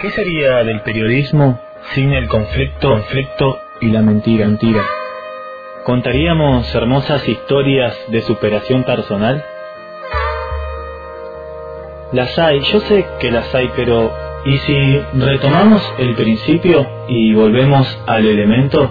¿Qué sería del periodismo sin el conflicto, conflicto y la mentira, mentira? ¿Contaríamos hermosas historias de superación personal? Las hay, yo sé que las hay, pero ¿y si retomamos el principio y volvemos al elemento?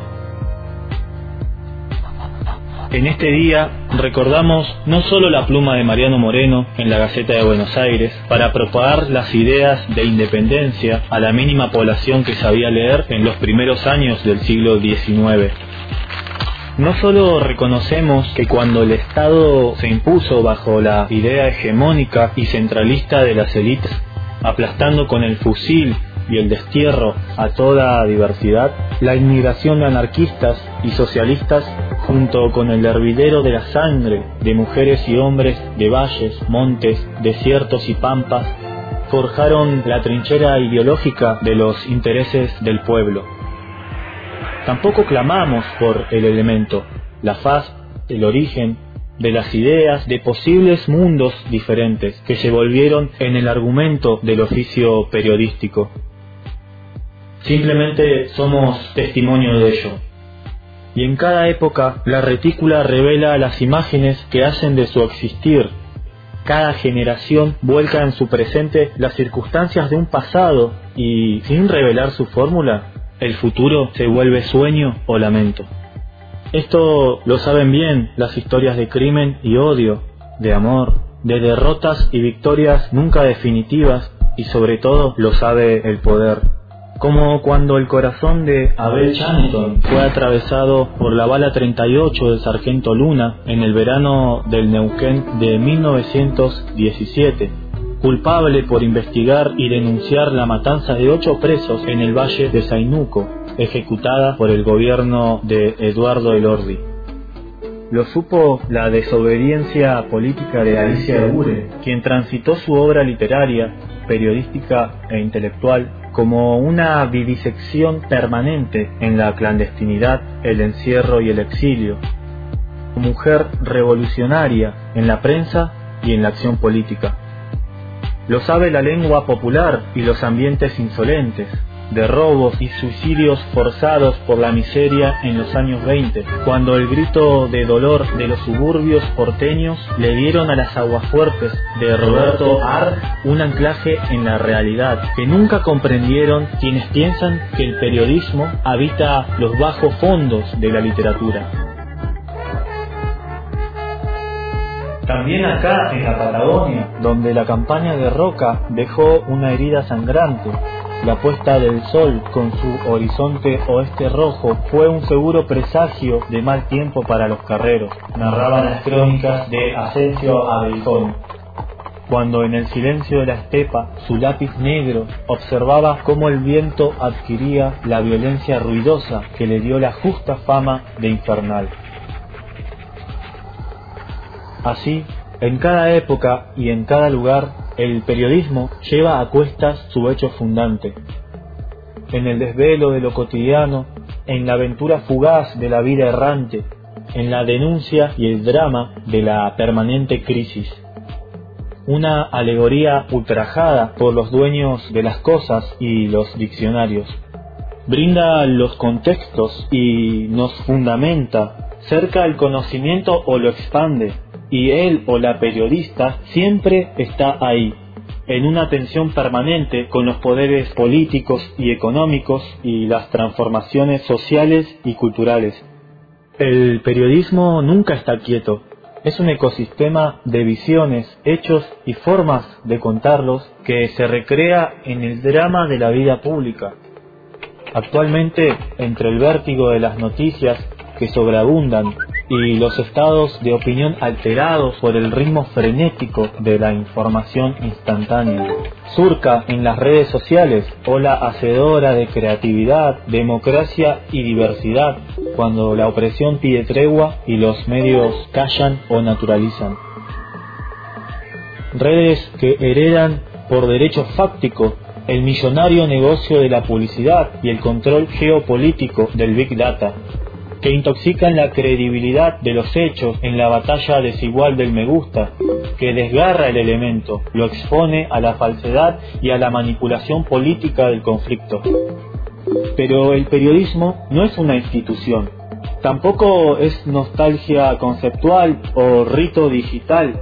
En este día recordamos no solo la pluma de Mariano Moreno en la Gaceta de Buenos Aires para propagar las ideas de independencia a la mínima población que sabía leer en los primeros años del siglo XIX. No solo reconocemos que cuando el Estado se impuso bajo la idea hegemónica y centralista de las élites, aplastando con el fusil y el destierro a toda diversidad, la inmigración de anarquistas y socialistas junto con el hervidero de la sangre de mujeres y hombres de valles, montes, desiertos y pampas, forjaron la trinchera ideológica de los intereses del pueblo. Tampoco clamamos por el elemento, la faz, el origen de las ideas de posibles mundos diferentes que se volvieron en el argumento del oficio periodístico. Simplemente somos testimonio de ello. Y en cada época la retícula revela las imágenes que hacen de su existir. Cada generación vuelca en su presente las circunstancias de un pasado y, sin revelar su fórmula, el futuro se vuelve sueño o lamento. Esto lo saben bien las historias de crimen y odio, de amor, de derrotas y victorias nunca definitivas y sobre todo lo sabe el poder como cuando el corazón de Abel Chanton fue atravesado por la bala 38 del sargento Luna en el verano del Neuquén de 1917, culpable por investigar y denunciar la matanza de ocho presos en el valle de Zainuco, ejecutada por el gobierno de Eduardo Elordi. Lo supo la desobediencia política de Alicia Ure, quien transitó su obra literaria, periodística e intelectual como una vivisección permanente en la clandestinidad, el encierro y el exilio. Mujer revolucionaria en la prensa y en la acción política. Lo sabe la lengua popular y los ambientes insolentes, de robos y suicidios forzados por la miseria en los años 20, cuando el grito de dolor de los suburbios porteños le dieron a las aguafuertes de Roberto Ar un anclaje en la realidad que nunca comprendieron quienes piensan que el periodismo habita los bajos fondos de la literatura. También acá en la Patagonia, donde la campaña de Roca dejó una herida sangrante, la puesta del sol con su horizonte oeste rojo fue un seguro presagio de mal tiempo para los carreros, narraban las crónicas de Asensio Abelcón. Cuando en el silencio de la estepa su lápiz negro observaba cómo el viento adquiría la violencia ruidosa que le dio la justa fama de infernal. Así, en cada época y en cada lugar el periodismo lleva a cuestas su hecho fundante. En el desvelo de lo cotidiano, en la aventura fugaz de la vida errante, en la denuncia y el drama de la permanente crisis. Una alegoría ultrajada por los dueños de las cosas y los diccionarios. Brinda los contextos y nos fundamenta, cerca el conocimiento o lo expande, y él o la periodista siempre está ahí, en una tensión permanente con los poderes políticos y económicos y las transformaciones sociales y culturales. El periodismo nunca está quieto, es un ecosistema de visiones, hechos y formas de contarlos que se recrea en el drama de la vida pública. Actualmente, entre el vértigo de las noticias que sobreabundan y los estados de opinión alterados por el ritmo frenético de la información instantánea. Surca en las redes sociales, ola hacedora de creatividad, democracia y diversidad, cuando la opresión pide tregua y los medios callan o naturalizan. Redes que heredan por derecho fáctico el millonario negocio de la publicidad y el control geopolítico del Big Data, que intoxican la credibilidad de los hechos en la batalla desigual del me gusta, que desgarra el elemento, lo expone a la falsedad y a la manipulación política del conflicto. Pero el periodismo no es una institución, tampoco es nostalgia conceptual o rito digital,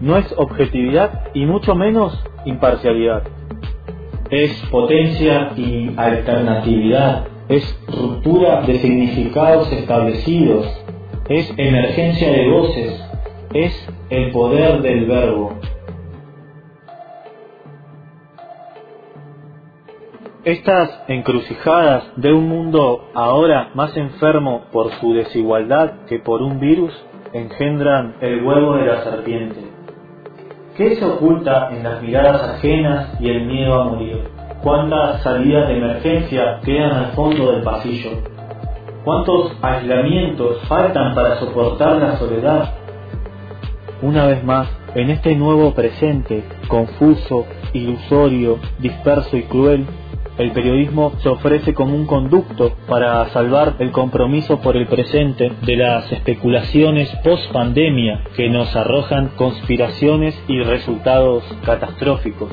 no es objetividad y mucho menos imparcialidad. Es potencia y alternatividad, es ruptura de significados establecidos, es emergencia de voces, es el poder del verbo. Estas encrucijadas de un mundo ahora más enfermo por su desigualdad que por un virus engendran el huevo de la serpiente. ¿Qué se oculta en las miradas ajenas y el miedo a morir? ¿Cuántas salidas de emergencia quedan al fondo del pasillo? ¿Cuántos aislamientos faltan para soportar la soledad? Una vez más, en este nuevo presente, confuso, ilusorio, disperso y cruel, el periodismo se ofrece como un conducto para salvar el compromiso por el presente de las especulaciones post pandemia que nos arrojan conspiraciones y resultados catastróficos.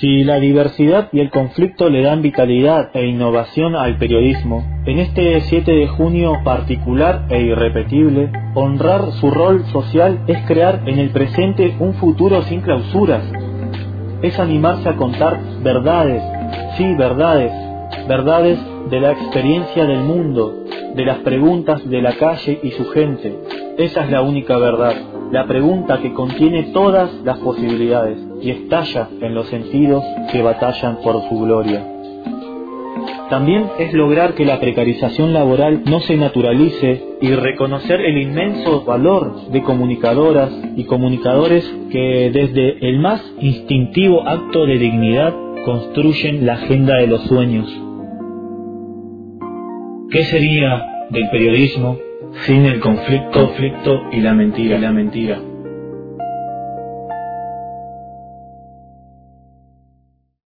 Si la diversidad y el conflicto le dan vitalidad e innovación al periodismo, en este 7 de junio particular e irrepetible, honrar su rol social es crear en el presente un futuro sin clausuras. Es animarse a contar verdades, sí, verdades, verdades de la experiencia del mundo, de las preguntas de la calle y su gente. Esa es la única verdad, la pregunta que contiene todas las posibilidades y estalla en los sentidos que batallan por su gloria. También es lograr que la precarización laboral no se naturalice y reconocer el inmenso valor de comunicadoras y comunicadores que desde el más instintivo acto de dignidad construyen la agenda de los sueños. ¿Qué sería del periodismo sin el conflicto, conflicto y la mentira, la mentira?